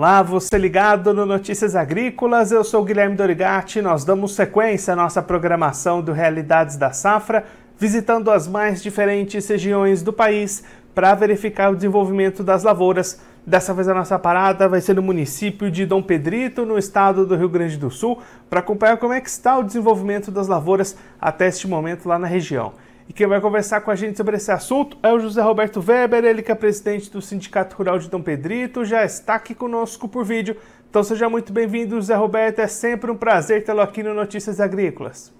Olá, você ligado no Notícias Agrícolas, eu sou Guilherme Dorigati. Nós damos sequência à nossa programação do Realidades da Safra, visitando as mais diferentes regiões do país para verificar o desenvolvimento das lavouras. Dessa vez a nossa parada vai ser no município de Dom Pedrito, no estado do Rio Grande do Sul, para acompanhar como é que está o desenvolvimento das lavouras até este momento lá na região. E quem vai conversar com a gente sobre esse assunto é o José Roberto Weber, ele que é presidente do Sindicato Rural de Dom Pedrito, já está aqui conosco por vídeo. Então seja muito bem-vindo, José Roberto. É sempre um prazer tê-lo aqui no Notícias Agrícolas.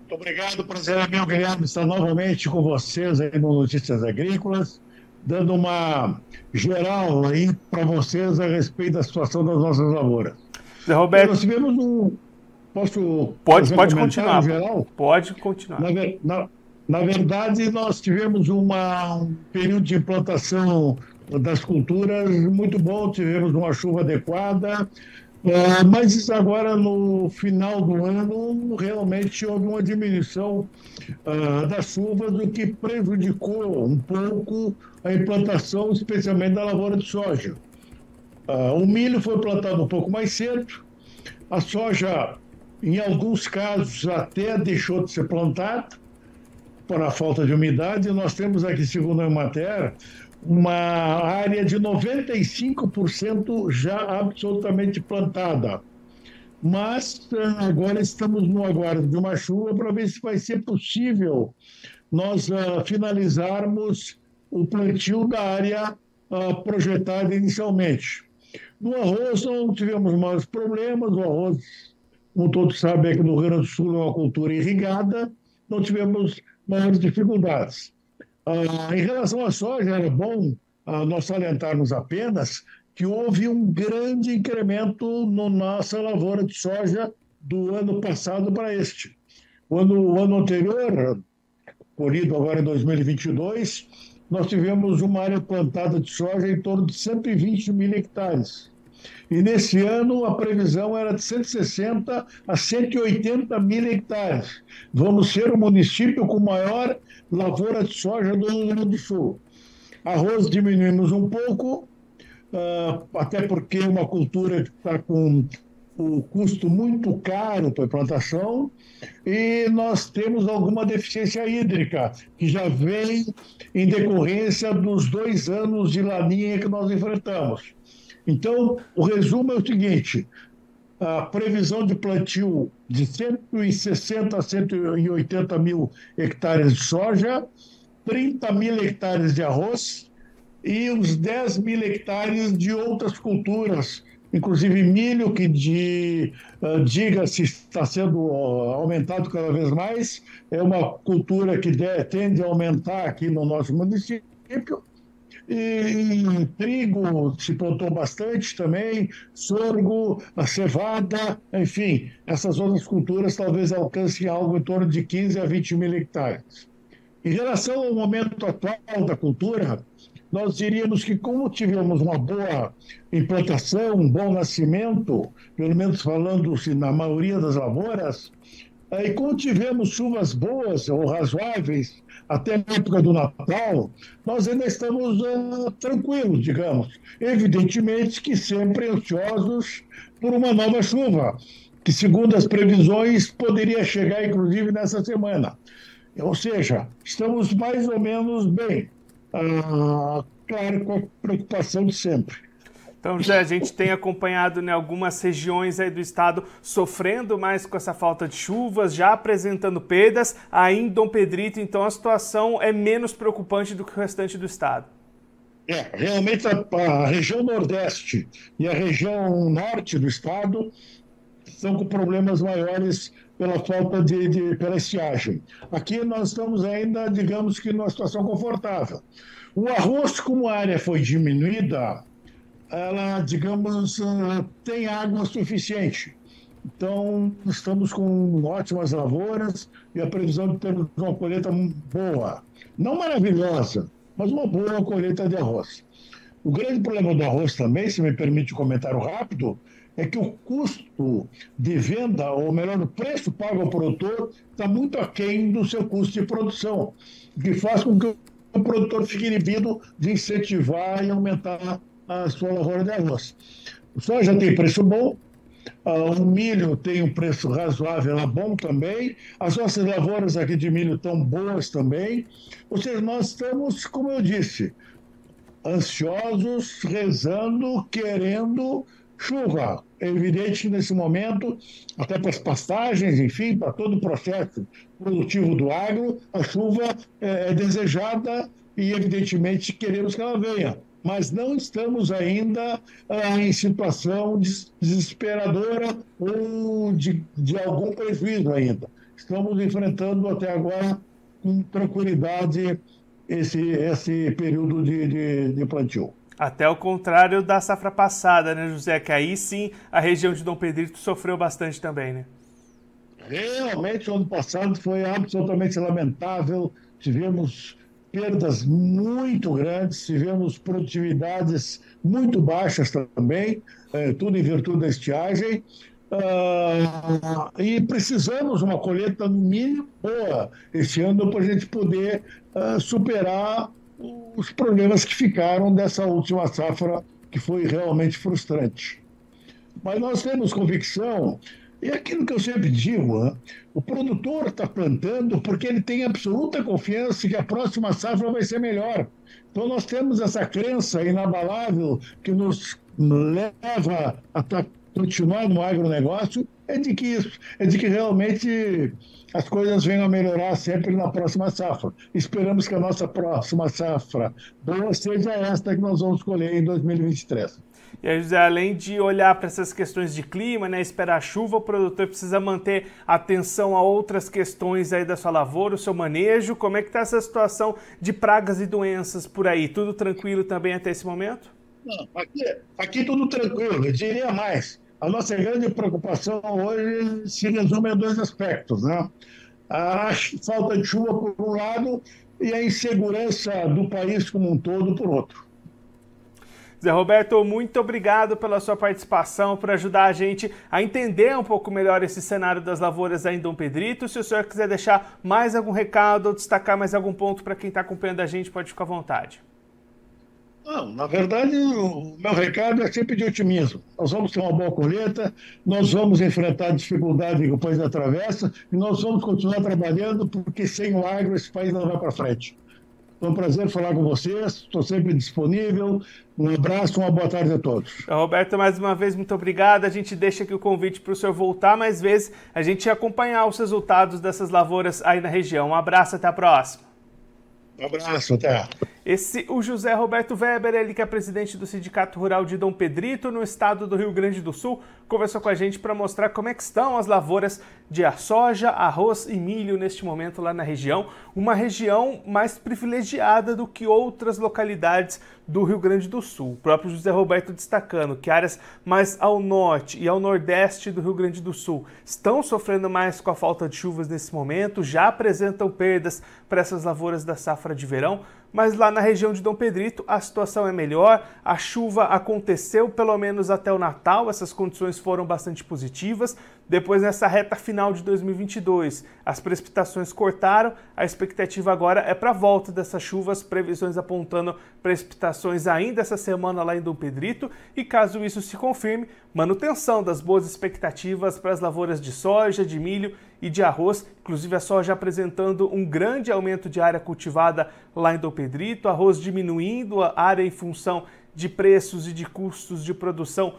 Muito obrigado, prazer é meu, Guilherme, estar novamente com vocês aí no Notícias Agrícolas, dando uma geral aí para vocês a respeito da situação das nossas lavouras. José Roberto. Nós tivemos um. Posso. Pode, pode continuar. Geral? Pode continuar. Na, na, na verdade, nós tivemos uma, um período de implantação das culturas muito bom, tivemos uma chuva adequada, é, mas agora no final do ano realmente houve uma diminuição uh, das chuvas, o que prejudicou um pouco a implantação, especialmente da lavoura de soja. Uh, o milho foi plantado um pouco mais cedo, a soja, em alguns casos, até deixou de ser plantada, por a falta de umidade, nós temos aqui, segundo a Emater, uma área de 95% já absolutamente plantada. Mas eh, agora estamos no aguardo de uma chuva para ver se vai ser possível nós uh, finalizarmos o plantio da área uh, projetada inicialmente. No arroz não tivemos mais problemas, o arroz, como todos sabem, aqui no Rio Grande do Sul é uma cultura irrigada, não tivemos maiores dificuldades. Ah, em relação à soja, era bom ah, nós salientarmos apenas que houve um grande incremento na nossa lavoura de soja do ano passado para este. O ano, o ano anterior, colhido agora em 2022, nós tivemos uma área plantada de soja em torno de 120 mil hectares. E nesse ano a previsão era de 160 a 180 mil hectares. Vamos ser o município com maior lavoura de soja do Rio Grande do Sul. Arroz diminuímos um pouco, uh, até porque é uma cultura que está com o custo muito caro para a plantação e nós temos alguma deficiência hídrica que já vem em decorrência dos dois anos de laninha que nós enfrentamos. Então, o resumo é o seguinte: a previsão de plantio de 160 a 180 mil hectares de soja, 30 mil hectares de arroz e uns 10 mil hectares de outras culturas, inclusive milho, que de, uh, diga-se está sendo aumentado cada vez mais, é uma cultura que de, tende a aumentar aqui no nosso município e trigo se plantou bastante também, sorgo, cevada, enfim, essas outras culturas talvez alcancem algo em torno de 15 a 20 mil hectares. Em relação ao momento atual da cultura, nós diríamos que, como tivemos uma boa implantação, um bom nascimento, pelo menos falando-se na maioria das lavouras, e como tivemos chuvas boas ou razoáveis até a época do Natal, nós ainda estamos uh, tranquilos, digamos. Evidentemente que sempre ansiosos por uma nova chuva, que, segundo as previsões, poderia chegar inclusive nessa semana. Ou seja, estamos mais ou menos bem. Uh, claro, com a preocupação de sempre. Então, já a gente tem acompanhado né, algumas regiões aí do estado sofrendo mais com essa falta de chuvas, já apresentando perdas. Aí em Dom Pedrito, então, a situação é menos preocupante do que o restante do estado. É, realmente a, a região nordeste e a região norte do estado estão com problemas maiores pela falta de, de pela estiagem. Aqui nós estamos ainda, digamos que, numa situação confortável. O arroz, como a área foi diminuída, ela, digamos, tem água suficiente. Então, estamos com ótimas lavouras e a previsão de termos uma colheita boa. Não maravilhosa, mas uma boa colheita de arroz. O grande problema do arroz também, se me permite um comentário rápido, é que o custo de venda, ou melhor, o preço pago ao produtor, está muito aquém do seu custo de produção, o que faz com que o produtor fique inibido de incentivar e aumentar a sua lavoura de arroz. O soja tem preço bom, Uh, o milho tem um preço razoável, é bom também. As nossas lavouras aqui de milho estão boas também. Ou seja, nós estamos, como eu disse, ansiosos, rezando, querendo chuva. É evidente que nesse momento, até para as pastagens, enfim, para todo o processo produtivo do agro, a chuva é, é desejada e, evidentemente, queremos que ela venha mas não estamos ainda ah, em situação desesperadora ou de, de algum prejuízo ainda. Estamos enfrentando até agora com tranquilidade esse, esse período de, de, de plantio. Até o contrário da safra passada, né, José? Que aí sim a região de Dom Pedrito sofreu bastante também, né? Realmente, o ano passado foi absolutamente lamentável. Tivemos perdas muito grandes, tivemos produtividades muito baixas também, é, tudo em virtude da estiagem. Uh, e precisamos uma colheita no mínimo boa este ano para a gente poder uh, superar os problemas que ficaram dessa última safra que foi realmente frustrante. Mas nós temos convicção e aquilo que eu sempre digo, né? o produtor está plantando porque ele tem absoluta confiança que a próxima safra vai ser melhor. Então nós temos essa crença inabalável que nos leva a continuar no agronegócio, é de que isso, é de que realmente as coisas venham a melhorar sempre na próxima safra. Esperamos que a nossa próxima safra boa seja esta que nós vamos colher em 2023. E aí, José, além de olhar para essas questões de clima, né, esperar chuva, o produtor precisa manter atenção a outras questões aí da sua lavoura, o seu manejo. Como é que está essa situação de pragas e doenças por aí? Tudo tranquilo também até esse momento? Não, aqui, aqui tudo tranquilo, eu diria mais. A nossa grande preocupação hoje se resume a dois aspectos, né? A falta de chuva por um lado e a insegurança do país como um todo por outro. Zé Roberto, muito obrigado pela sua participação, por ajudar a gente a entender um pouco melhor esse cenário das lavouras aí em Dom Pedrito. Se o senhor quiser deixar mais algum recado ou destacar mais algum ponto para quem está acompanhando a gente, pode ficar à vontade. Não, na verdade, o meu recado é sempre de otimismo. Nós vamos ter uma boa colheita, nós vamos enfrentar dificuldade que o país atravessa e nós vamos continuar trabalhando porque sem o agro esse país não vai para frente. Foi um prazer falar com vocês, estou sempre disponível. Um abraço, uma boa tarde a todos. Roberto, mais uma vez, muito obrigado. A gente deixa aqui o convite para o senhor voltar mais vezes, a gente acompanhar os resultados dessas lavouras aí na região. Um abraço, até a próxima. Um abraço, até. Esse, o José Roberto Weber, ele que é presidente do Sindicato Rural de Dom Pedrito, no estado do Rio Grande do Sul, conversou com a gente para mostrar como é que estão as lavouras de soja, arroz e milho neste momento lá na região, uma região mais privilegiada do que outras localidades do Rio Grande do Sul. O próprio José Roberto destacando que áreas mais ao norte e ao nordeste do Rio Grande do Sul estão sofrendo mais com a falta de chuvas nesse momento, já apresentam perdas para essas lavouras da safra de verão mas lá na região de Dom Pedrito a situação é melhor. A chuva aconteceu pelo menos até o Natal, essas condições foram bastante positivas. Depois, nessa reta final de 2022, as precipitações cortaram. A expectativa agora é para a volta dessas chuvas, previsões apontando precipitações ainda essa semana lá em Dom Pedrito. E caso isso se confirme, manutenção das boas expectativas para as lavouras de soja, de milho e de arroz, inclusive a soja apresentando um grande aumento de área cultivada lá em Dom Pedrito, arroz diminuindo a área em função de preços e de custos de produção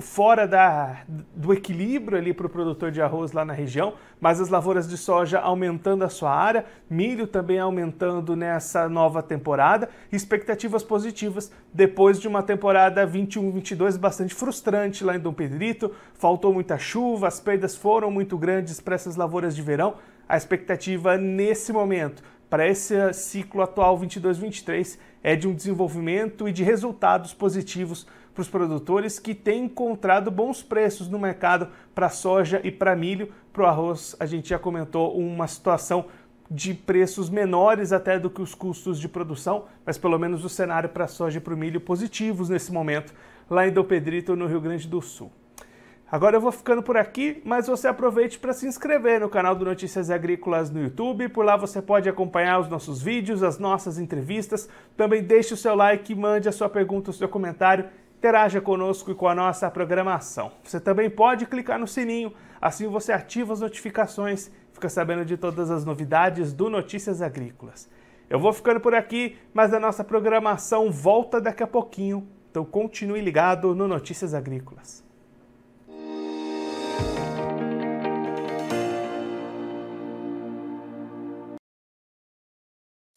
fora da, do equilíbrio ali para o produtor de arroz lá na região, mas as lavouras de soja aumentando a sua área, milho também aumentando nessa nova temporada, expectativas positivas depois de uma temporada 21-22 bastante frustrante lá em Dom Pedrito, faltou muita chuva, as perdas foram muito grandes para essas lavouras de verão, a expectativa nesse momento para esse ciclo atual 22-23 é de um desenvolvimento e de resultados positivos para os produtores que têm encontrado bons preços no mercado para soja e para milho. Para o arroz, a gente já comentou uma situação de preços menores até do que os custos de produção, mas pelo menos o cenário para soja e para o milho positivos nesse momento, lá em Dom Pedrito, no Rio Grande do Sul. Agora eu vou ficando por aqui, mas você aproveite para se inscrever no canal do Notícias Agrícolas no YouTube. Por lá você pode acompanhar os nossos vídeos, as nossas entrevistas. Também deixe o seu like, mande a sua pergunta, o seu comentário, interaja conosco e com a nossa programação. Você também pode clicar no sininho, assim você ativa as notificações, fica sabendo de todas as novidades do Notícias Agrícolas. Eu vou ficando por aqui, mas a nossa programação volta daqui a pouquinho, então continue ligado no Notícias Agrícolas.